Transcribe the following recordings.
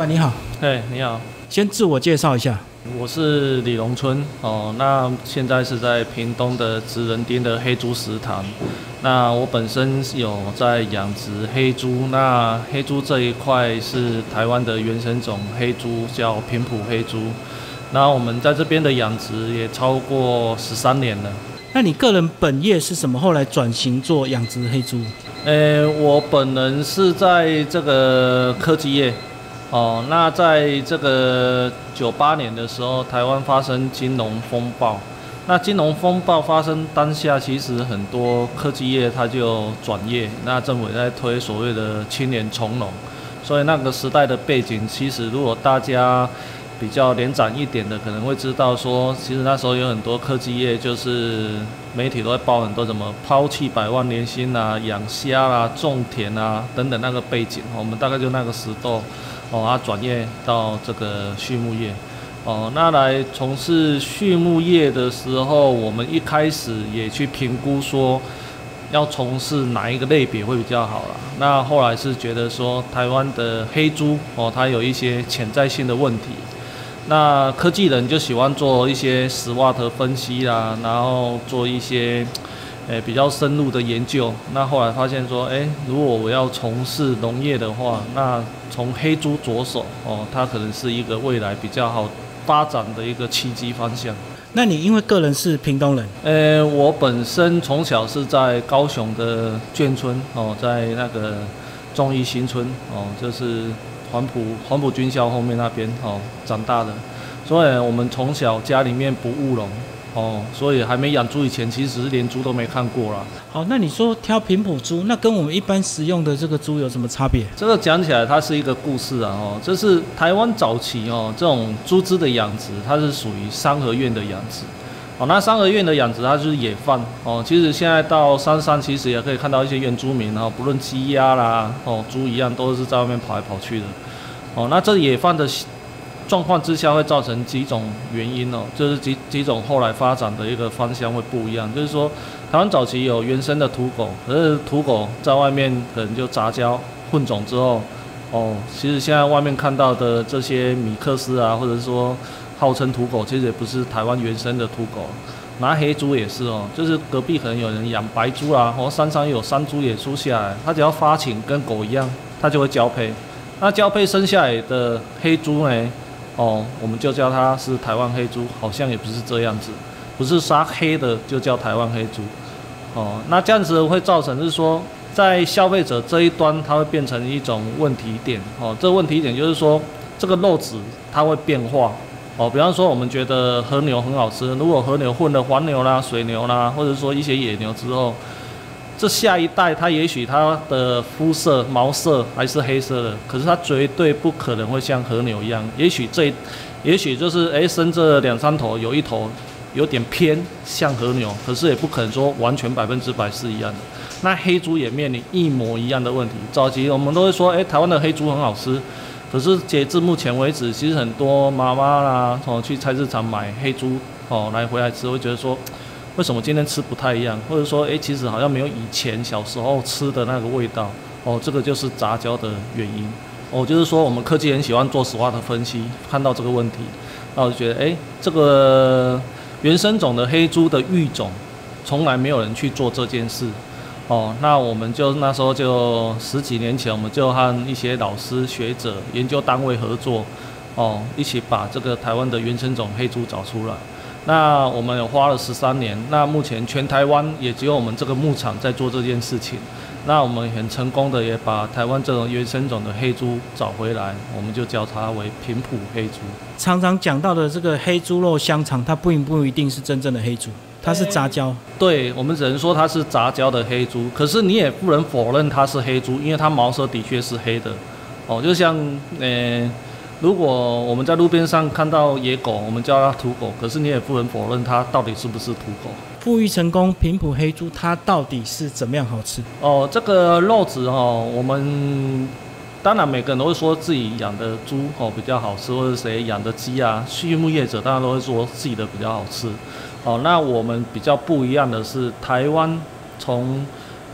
板你好，哎，你好，先自我介绍一下。我是李龙春哦，那现在是在屏东的职人町的黑猪食堂。那我本身有在养殖黑猪，那黑猪这一块是台湾的原生种黑猪，叫平埔黑猪。那我们在这边的养殖也超过十三年了。那你个人本业是什么？后来转型做养殖黑猪？呃，我本人是在这个科技业。哦，那在这个九八年的时候，台湾发生金融风暴。那金融风暴发生当下，其实很多科技业它就转业。那政府也在推所谓的青年从农，所以那个时代的背景，其实如果大家比较连展一点的，可能会知道说，其实那时候有很多科技业，就是媒体都在报很多什么抛弃百万年薪啊、养虾啊、种田啊等等那个背景。我们大概就那个时候。哦，他转业到这个畜牧业，哦，那来从事畜牧业的时候，我们一开始也去评估说，要从事哪一个类别会比较好了。那后来是觉得说，台湾的黑猪哦，它有一些潜在性的问题。那科技人就喜欢做一些实瓦特分析啦，然后做一些。诶，比较深入的研究，那后来发现说，诶，如果我要从事农业的话，那从黑猪着手哦，它可能是一个未来比较好发展的一个契机方向。那你因为个人是屏东人，呃，我本身从小是在高雄的眷村哦，在那个中义新村哦，就是黄埔黄埔军校后面那边哦长大的，所以我们从小家里面不务农。哦，所以还没养猪以前，其实连猪都没看过啦。好，那你说挑平埔猪，那跟我们一般食用的这个猪有什么差别？这个讲起来，它是一个故事啊。哦，这是台湾早期哦，这种猪只的养殖，它是属于三合院的养殖。哦，那三合院的养殖，它就是野放。哦，其实现在到山上，其实也可以看到一些原住民哦，不论鸡鸭啦，哦，猪一样，都是在外面跑来跑去的。哦，那这野放的。状况之下会造成几种原因哦，就是几几种后来发展的一个方向会不一样。就是说，台湾早期有原生的土狗，可是土狗在外面可能就杂交混种之后，哦，其实现在外面看到的这些米克斯啊，或者说号称土狗，其实也不是台湾原生的土狗。拿黑猪也是哦，就是隔壁可能有人养白猪啊，或山上有山猪也出下来，它只要发情跟狗一样，它就会交配。那交配生下来的黑猪呢？哦，我们就叫它是台湾黑猪，好像也不是这样子，不是杀黑的就叫台湾黑猪。哦，那这样子会造成是说，在消费者这一端，它会变成一种问题点。哦，这问题点就是说，这个肉质它会变化。哦，比方说我们觉得和牛很好吃，如果和牛混了黄牛啦、水牛啦，或者说一些野牛之后。这下一代，它也许它的肤色毛色还是黑色的，可是它绝对不可能会像和牛一样。也许这，也许就是哎生这两三头，有一头有点偏像和牛，可是也不可能说完全百分之百是一样的。那黑猪也面临一模一样的问题。早期我们都会说，哎，台湾的黑猪很好吃，可是截至目前为止，其实很多妈妈啦，哦去菜市场买黑猪哦来回来吃，会觉得说。为什么今天吃不太一样？或者说，诶，其实好像没有以前小时候吃的那个味道哦。这个就是杂交的原因哦。就是说，我们科技人喜欢做实话的分析，看到这个问题，那我就觉得，诶，这个原生种的黑猪的育种，从来没有人去做这件事哦。那我们就那时候就十几年前，我们就和一些老师、学者、研究单位合作哦，一起把这个台湾的原生种黑猪找出来。那我们有花了十三年，那目前全台湾也只有我们这个牧场在做这件事情。那我们很成功的也把台湾这种原生种的黑猪找回来，我们就叫它为平埔黑猪。常常讲到的这个黑猪肉香肠，它并不一定是真正的黑猪，它是杂交。对，我们只能说它是杂交的黑猪，可是你也不能否认它是黑猪，因为它毛色的确是黑的。哦，就像呃。如果我们在路边上看到野狗，我们叫它土狗，可是你也不能否认它到底是不是土狗。富裕成功平埔黑猪，它到底是怎么样好吃？哦，这个肉质哦，我们当然每个人都会说自己养的猪哦比较好吃，或者谁养的鸡啊，畜牧业者当然都会说自己的比较好吃。哦，那我们比较不一样的是，台湾从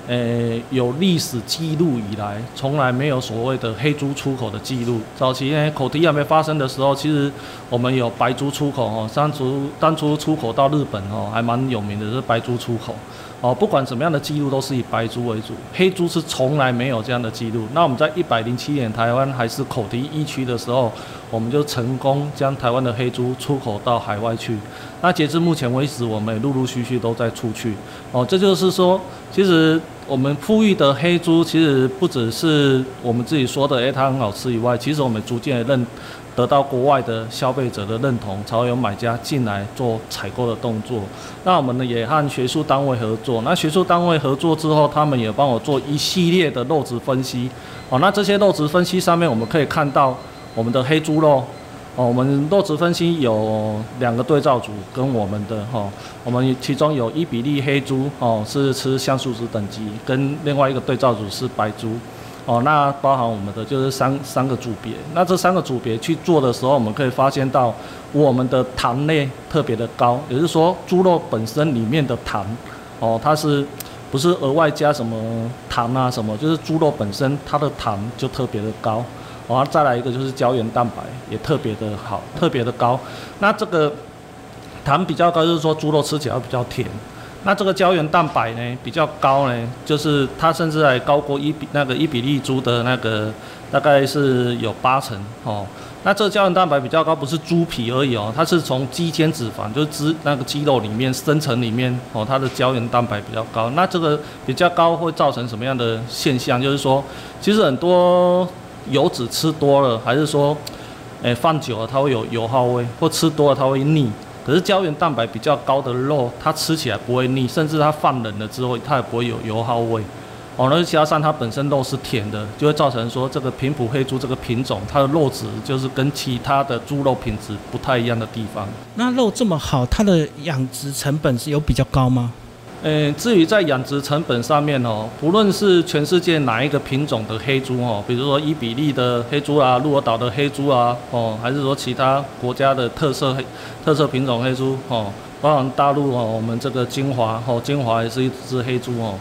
呃，有历史记录以来，从来没有所谓的黑猪出口的记录。早期呢，口蹄疫还没发生的时候，其实我们有白猪出口哦，当初当初出口到日本哦，还蛮有名的，是白猪出口。哦，不管什么样的记录都是以白猪为主，黑猪是从来没有这样的记录。那我们在一百零七年台湾还是口蹄疫区的时候，我们就成功将台湾的黑猪出口到海外去。那截至目前为止，我们也陆陆续续都在出去。哦，这就是说，其实我们富裕的黑猪，其实不只是我们自己说的，诶，它很好吃以外，其实我们逐渐认。得到国外的消费者的认同，才会有买家进来做采购的动作。那我们呢也和学术单位合作。那学术单位合作之后，他们也帮我做一系列的肉质分析。哦，那这些肉质分析上面，我们可以看到我们的黑猪肉。哦，我们肉质分析有两个对照组跟我们的哈，我们其中有一比例黑猪哦是吃香树脂等级，跟另外一个对照组是白猪。哦，那包含我们的就是三三个组别，那这三个组别去做的时候，我们可以发现到我们的糖类特别的高，也就是说猪肉本身里面的糖，哦，它是不是额外加什么糖啊什么，就是猪肉本身它的糖就特别的高，然后再来一个就是胶原蛋白也特别的好，特别的高，那这个糖比较高，就是说猪肉吃起来比较甜。那这个胶原蛋白呢比较高呢，就是它甚至还高过一比那个一比例猪的那个，大概是有八成哦。那这个胶原蛋白比较高，不是猪皮而已哦，它是从肌间脂肪，就是脂那个肌肉里面深层里面哦，它的胶原蛋白比较高。那这个比较高会造成什么样的现象？就是说，其实很多油脂吃多了，还是说，诶放久了它会有油耗味，或吃多了它会腻。可是胶原蛋白比较高的肉，它吃起来不会腻，甚至它放冷了之后，它也不会有油耗味。哦，那加上它本身肉是甜的，就会造成说这个平埔黑猪这个品种，它的肉质就是跟其他的猪肉品质不太一样的地方。那肉这么好，它的养殖成本是有比较高吗？嗯，至于在养殖成本上面哦，不论是全世界哪一个品种的黑猪哦，比如说伊比利的黑猪啊，鹿儿岛的黑猪啊，哦，还是说其他国家的特色黑特色品种黑猪哦，包含大陆哦，我们这个金华哦，金华也是一只黑猪哦，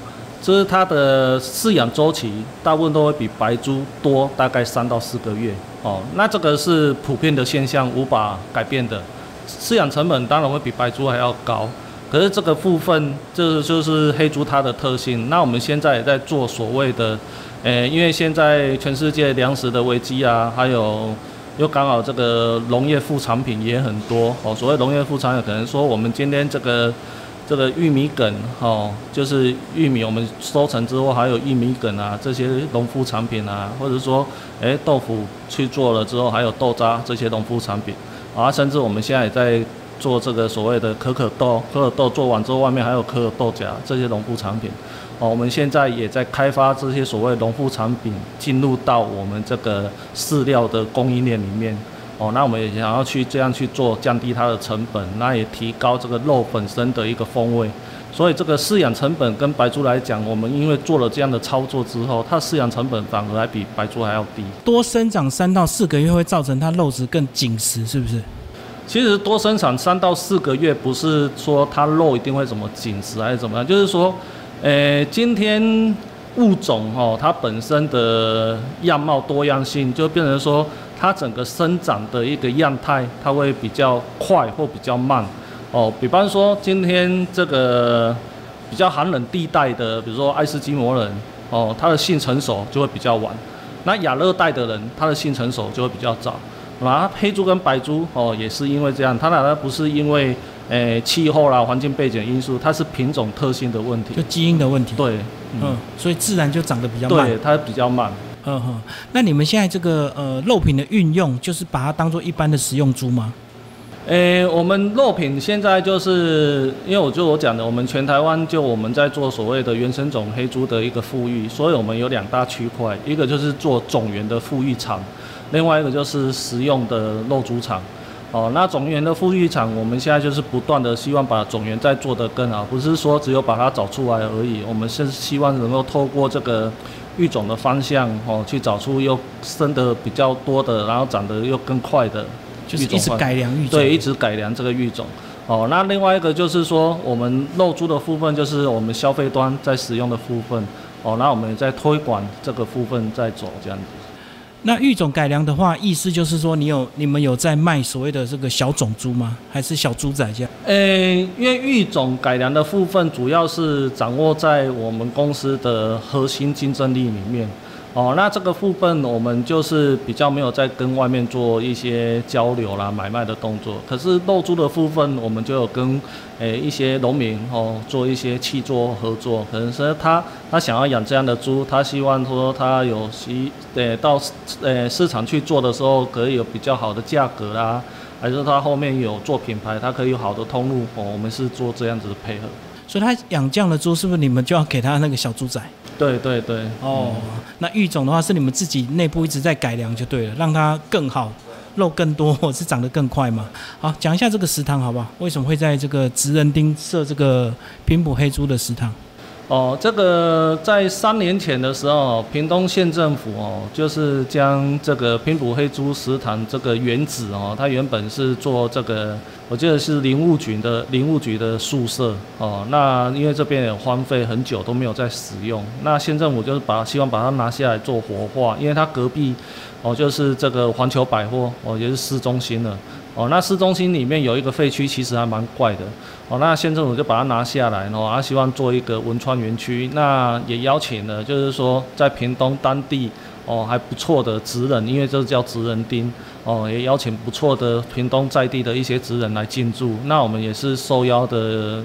这是它的饲养周期大部分都会比白猪多大概三到四个月哦，那这个是普遍的现象，无法改变的，饲养成本当然会比白猪还要高。可是这个部分，这就是黑猪它的特性。那我们现在也在做所谓的，诶，因为现在全世界粮食的危机啊，还有又刚好这个农业副产品也很多哦。所谓农业副产品，可能说我们今天这个这个玉米梗哦，就是玉米我们收成之后还有玉米梗啊，这些农副产品啊，或者说诶豆腐去做了之后还有豆渣这些农副产品啊，甚至我们现在也在。做这个所谓的可可豆，可可豆做完之后，外面还有可可豆荚这些农副产品。哦，我们现在也在开发这些所谓农副产品，进入到我们这个饲料的供应链里面。哦，那我们也想要去这样去做，降低它的成本，那也提高这个肉本身的一个风味。所以这个饲养成本跟白猪来讲，我们因为做了这样的操作之后，它饲养成本反而还比白猪还要低。多生长三到四个月会造成它肉质更紧实，是不是？其实多生产三到四个月，不是说它肉一定会怎么紧实还是怎么样，就是说，呃，今天物种哦，它本身的样貌多样性，就变成说它整个生长的一个样态，它会比较快或比较慢哦。比方说今天这个比较寒冷地带的，比如说爱斯基摩人哦，它的性成熟就会比较晚；那亚热带的人，它的性成熟就会比较早。啊，黑猪跟白猪哦，也是因为这样，它俩它不是因为诶气候啦、环境背景因素，它是品种特性的问题，就基因的问题。对，嗯，所以自然就长得比较慢。对，它比较慢。嗯哼，那你们现在这个呃肉品的运用，就是把它当做一般的食用猪吗？诶，我们肉品现在就是因为我就我讲的，我们全台湾就我们在做所谓的原生种黑猪的一个富裕，所以我们有两大区块，一个就是做种源的富裕厂。另外一个就是食用的肉猪场，哦，那种源的富裕场，我们现在就是不断的希望把种源再做得更好，不是说只有把它找出来而已，我们是希望能够透过这个育种的方向，哦，去找出又生的比较多的，然后长得又更快的，就是一直改良育种，对，一直改良这个育种。哦，那另外一个就是说，我们肉猪的部分就是我们消费端在使用的部分。哦，那我们在推广这个部分在走这样子。那育种改良的话，意思就是说，你有你们有在卖所谓的这个小种猪吗？还是小猪仔这样？呃，因为育种改良的部分主要是掌握在我们公司的核心竞争力里面。哦，那这个部分我们就是比较没有在跟外面做一些交流啦、买卖的动作。可是肉猪的部分，我们就有跟诶一些农民哦做一些契作合作。可能是他他想要养这样的猪，他希望说他有希诶到诶市场去做的时候，可以有比较好的价格啦，还是他后面有做品牌，他可以有好的通路哦。我们是做这样子的配合。所以他养这样的猪，是不是你们就要给他那个小猪仔？对对对，哦，那育种的话是你们自己内部一直在改良就对了，让它更好，肉更多，或是长得更快嘛。好，讲一下这个食堂好不好？为什么会在这个职人丁设这个平埔黑猪的食堂？哦，这个在三年前的时候，屏东县政府哦，就是将这个平埔黑猪食堂这个原址哦，它原本是做这个，我记得是林务局的林务局的宿舍哦。那因为这边也荒废很久都没有在使用，那县政府就是把希望把它拿下来做活化，因为它隔壁哦就是这个环球百货哦，也是市中心了。哦，那市中心里面有一个废墟，其实还蛮怪的。哦，那县政府就把它拿下来，哦，他希望做一个文创园区。那也邀请了，就是说在屏东当地哦还不错的职人，因为这叫职人町。哦，也邀请不错的屏东在地的一些职人来进驻。那我们也是受邀的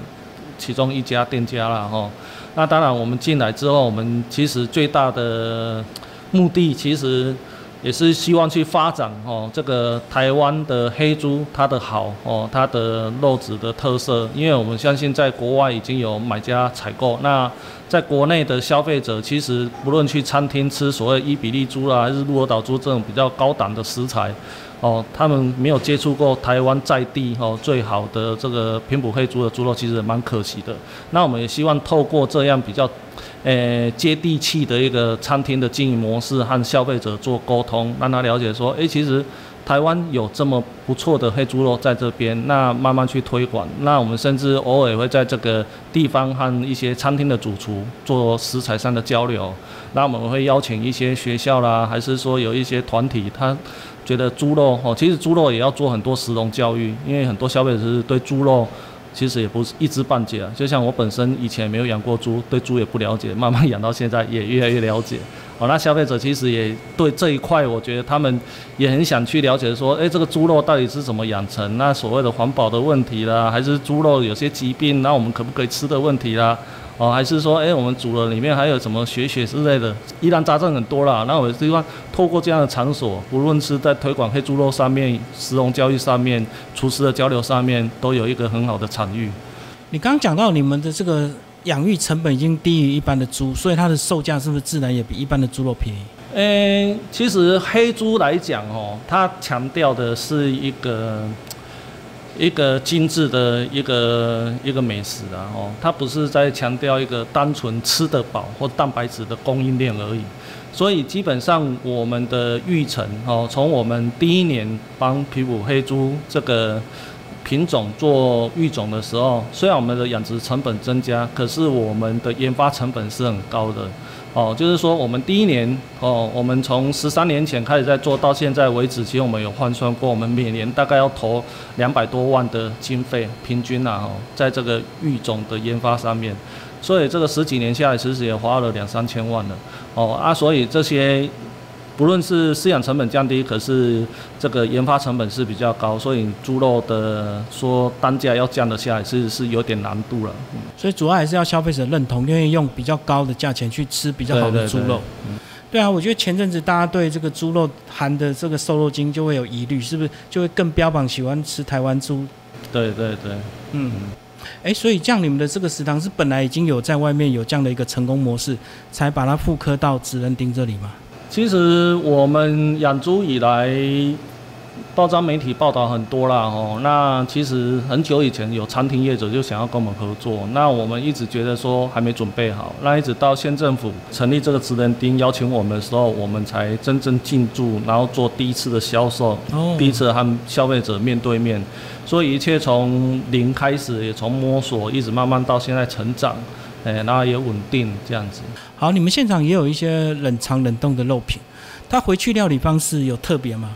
其中一家店家了，哈。那当然，我们进来之后，我们其实最大的目的其实。也是希望去发展哦，这个台湾的黑猪它的好哦，它的肉质的特色，因为我们相信在国外已经有买家采购，那在国内的消费者其实不论去餐厅吃所谓伊比利猪啦，还是鹿儿岛猪这种比较高档的食材，哦，他们没有接触过台湾在地哦最好的这个平埔黑猪的猪肉，其实蛮可惜的。那我们也希望透过这样比较。呃，接地气的一个餐厅的经营模式和消费者做沟通，让他了解说，哎，其实台湾有这么不错的黑猪肉在这边，那慢慢去推广。那我们甚至偶尔会在这个地方和一些餐厅的主厨做食材上的交流。那我们会邀请一些学校啦，还是说有一些团体，他觉得猪肉哦，其实猪肉也要做很多食农教育，因为很多消费者是对猪肉。其实也不是一知半解啊，就像我本身以前没有养过猪，对猪也不了解，慢慢养到现在也越来越了解。哦，那消费者其实也对这一块，我觉得他们也很想去了解，说，哎，这个猪肉到底是怎么养成？那所谓的环保的问题啦，还是猪肉有些疾病，那我们可不可以吃的问题啦？哦，还是说，哎，我们煮了里面还有什么血血之类的，疑难杂症很多啦。那我希望透过这样的场所，不论是在推广黑猪肉上面、食农教育上面、厨师的交流上面，都有一个很好的场域。你刚刚讲到你们的这个养育成本已经低于一般的猪，所以它的售价是不是自然也比一般的猪肉便宜？嗯，其实黑猪来讲哦，它强调的是一个。一个精致的一个一个美食啊，哦，它不是在强调一个单纯吃得饱或蛋白质的供应链而已，所以基本上我们的育成哦，从我们第一年帮皮普黑猪这个品种做育种的时候，虽然我们的养殖成本增加，可是我们的研发成本是很高的。哦，就是说我们第一年哦，我们从十三年前开始在做到现在为止，其实我们有换算过，我们每年大概要投两百多万的经费，平均啊，哦，在这个育种的研发上面，所以这个十几年下来，其实也花了两三千万了。哦啊，所以这些。不论是饲养成本降低，可是这个研发成本是比较高，所以猪肉的说单价要降得下来，其实是有点难度了。所以主要还是要消费者认同，愿意用比较高的价钱去吃比较好的猪肉。对啊，我觉得前阵子大家对这个猪肉含的这个瘦肉精就会有疑虑，是不是就会更标榜喜欢吃台湾猪？对对对，嗯，哎，所以这样你们的这个食堂是本来已经有在外面有这样的一个成功模式，才把它复刻到职人丁这里吗？其实我们养猪以来，报章媒体报道很多啦，哦，那其实很久以前有餐厅业者就想要跟我们合作，那我们一直觉得说还没准备好，那一直到县政府成立这个职人丁邀请我们的时候，我们才真正进驻，然后做第一次的销售，第一次和消费者面对面，所以一切从零开始，也从摸索一直慢慢到现在成长，哎，然后也稳定这样子。好，你们现场也有一些冷藏冷冻的肉品，它回去料理方式有特别吗？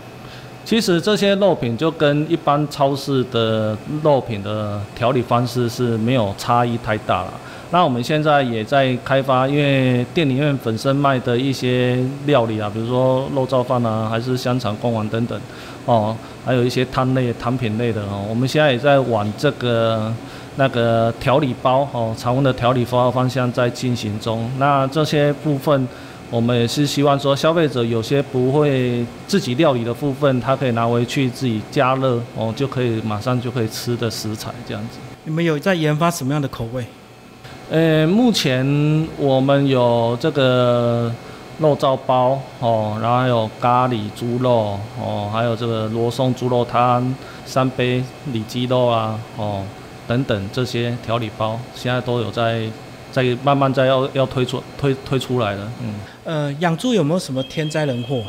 其实这些肉品就跟一般超市的肉品的调理方式是没有差异太大了。那我们现在也在开发，因为店里面本身卖的一些料理啊，比如说肉燥饭啊，还是香肠、贡丸等等，哦，还有一些汤类、汤品类的哦，我们现在也在往这个那个调理包哦，常温的调理包方向在进行中。那这些部分。我们也是希望说，消费者有些不会自己料理的部分，他可以拿回去自己加热，哦，就可以马上就可以吃的食材这样子。你们有在研发什么样的口味？呃，目前我们有这个肉燥包，哦，然后还有咖喱猪肉，哦，还有这个罗宋猪肉汤、三杯里脊肉啊，哦，等等这些调理包，现在都有在。在慢慢在要要推出推推出来了，嗯，呃，养猪有没有什么天灾人祸？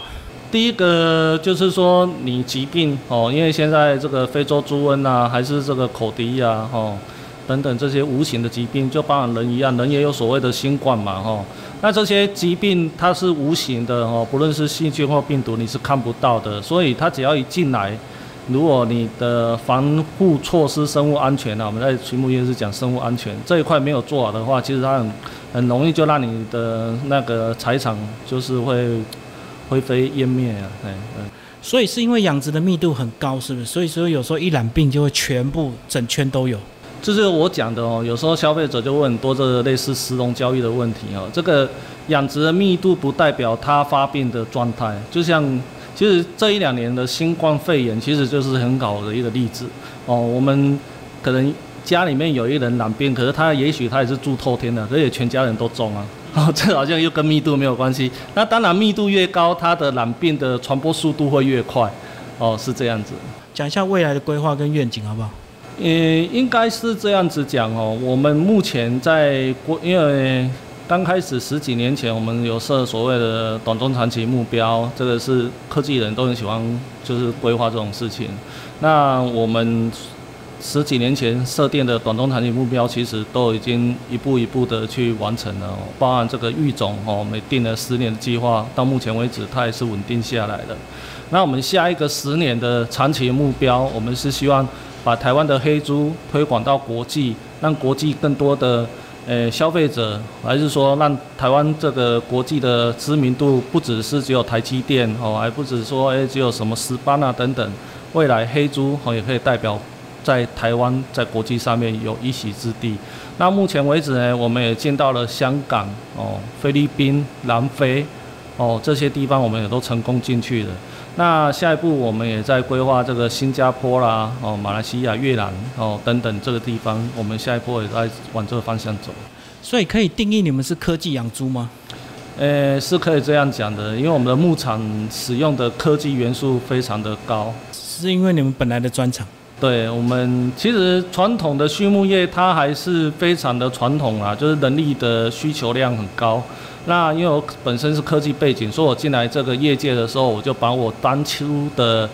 第一个就是说你疾病哦，因为现在这个非洲猪瘟啊，还是这个口蹄啊，哦，等等这些无形的疾病，就包含人一样，人也有所谓的新冠嘛，哈，那这些疾病它是无形的哦，不论是细菌或病毒，你是看不到的，所以它只要一进来。如果你的防护措施、生物安全呢？我们在群牧业是讲生物安全这一块没有做好的话，其实它很很容易就让你的那个财产就是会灰飞烟灭啊！哎嗯，所以是因为养殖的密度很高，是不是？所以说有时候一染病就会全部整圈都有。这是我讲的哦。有时候消费者就问很多这类似食农交易的问题哦。这个养殖的密度不代表它发病的状态，就像。其实这一两年的新冠肺炎，其实就是很好的一个例子哦。我们可能家里面有一人染病，可是他也许他也是住透天的，而且全家人都中啊。哦，这好像又跟密度没有关系。那当然，密度越高，它的染病的传播速度会越快。哦，是这样子。讲一下未来的规划跟愿景好不好？呃，应该是这样子讲哦。我们目前在国，因为。刚开始十几年前，我们有设所谓的短中长期目标，这个是科技人都很喜欢，就是规划这种事情。那我们十几年前设定的短中长期目标，其实都已经一步一步的去完成了。包含这个育种哦，我们定了十年的计划，到目前为止它也是稳定下来的。那我们下一个十年的长期目标，我们是希望把台湾的黑猪推广到国际，让国际更多的。呃，消费者还是说让台湾这个国际的知名度不只是只有台积电哦，还不止说哎只有什么石斑啊等等，未来黑猪哦也可以代表在台湾在国际上面有一席之地。那目前为止呢，我们也见到了香港哦、菲律宾、南非哦这些地方，我们也都成功进去了。那下一步我们也在规划这个新加坡啦、哦马来西亚、越南哦等等这个地方，我们下一步也在往这个方向走。所以可以定义你们是科技养猪吗？呃，是可以这样讲的，因为我们的牧场使用的科技元素非常的高，是因为你们本来的专长。对我们其实传统的畜牧业它还是非常的传统啊，就是人力的需求量很高。那因为我本身是科技背景，所以我进来这个业界的时候，我就把我当初的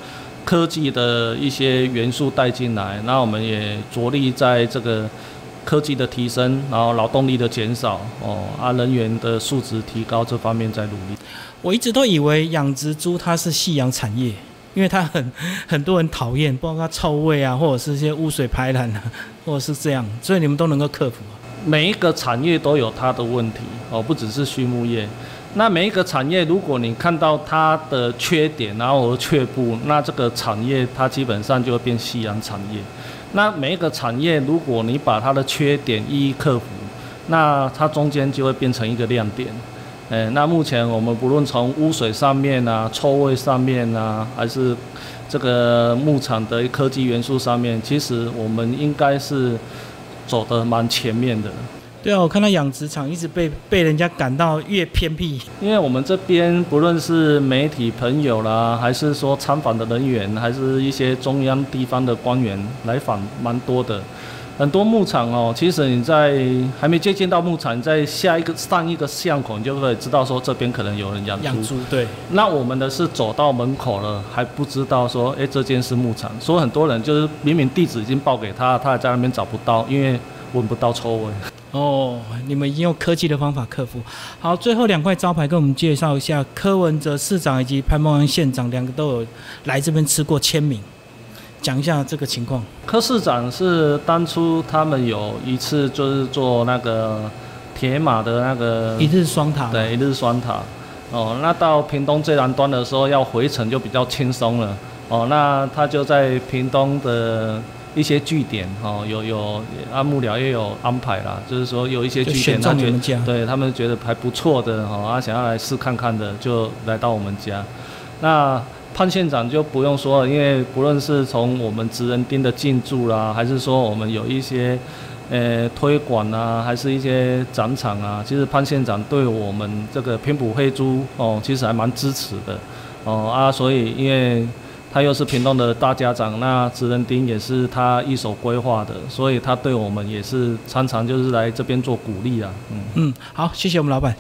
科技的一些元素带进来。那我们也着力在这个科技的提升，然后劳动力的减少，哦，啊，人员的素质提高这方面在努力。我一直都以为养殖猪它是夕阳产业，因为它很很多人讨厌，包括它臭味啊，或者是一些污水排染啊，或者是这样，所以你们都能够克服。每一个产业都有它的问题哦，不只是畜牧业。那每一个产业，如果你看到它的缺点，然后而却步，那这个产业它基本上就会变夕阳产业。那每一个产业，如果你把它的缺点一一克服，那它中间就会变成一个亮点。诶，那目前我们不论从污水上面啊、臭味上面啊，还是这个牧场的科技元素上面，其实我们应该是。走的蛮前面的，对啊，我看到养殖场一直被被人家赶到越偏僻，因为我们这边不论是媒体朋友啦，还是说参访的人员，还是一些中央地方的官员来访，蛮多的。很多牧场哦，其实你在还没接近到牧场，在下一个上一个巷口，你就会知道说这边可能有人养养猪。对，那我们的是走到门口了，还不知道说，哎，这间是牧场。所以很多人就是明明地址已经报给他，他还在那边找不到，因为闻不到臭味。哦，你们已经用科技的方法克服。好，最后两块招牌跟我们介绍一下，柯文哲市长以及潘孟安县长两个都有来这边吃过签名。讲一下这个情况。柯市长是当初他们有一次就是做那个铁马的那个一日双塔，对，一日双塔。哦，那到屏东最南端的时候要回程就比较轻松了。哦，那他就在屏东的一些据点，哦，有有阿木寮也有安排啦，就是说有一些据点，他觉得对他们觉得还不错的，哦，他想要来试看看的，就来到我们家。那潘县长就不用说了，因为不论是从我们职人町的进驻啦，还是说我们有一些，呃，推广啊，还是一些展场啊，其实潘县长对我们这个平埔黑猪哦，其实还蛮支持的，哦啊，所以因为他又是屏东的大家长，那职人町也是他一手规划的，所以他对我们也是常常就是来这边做鼓励啊，嗯嗯，好，谢谢我们老板。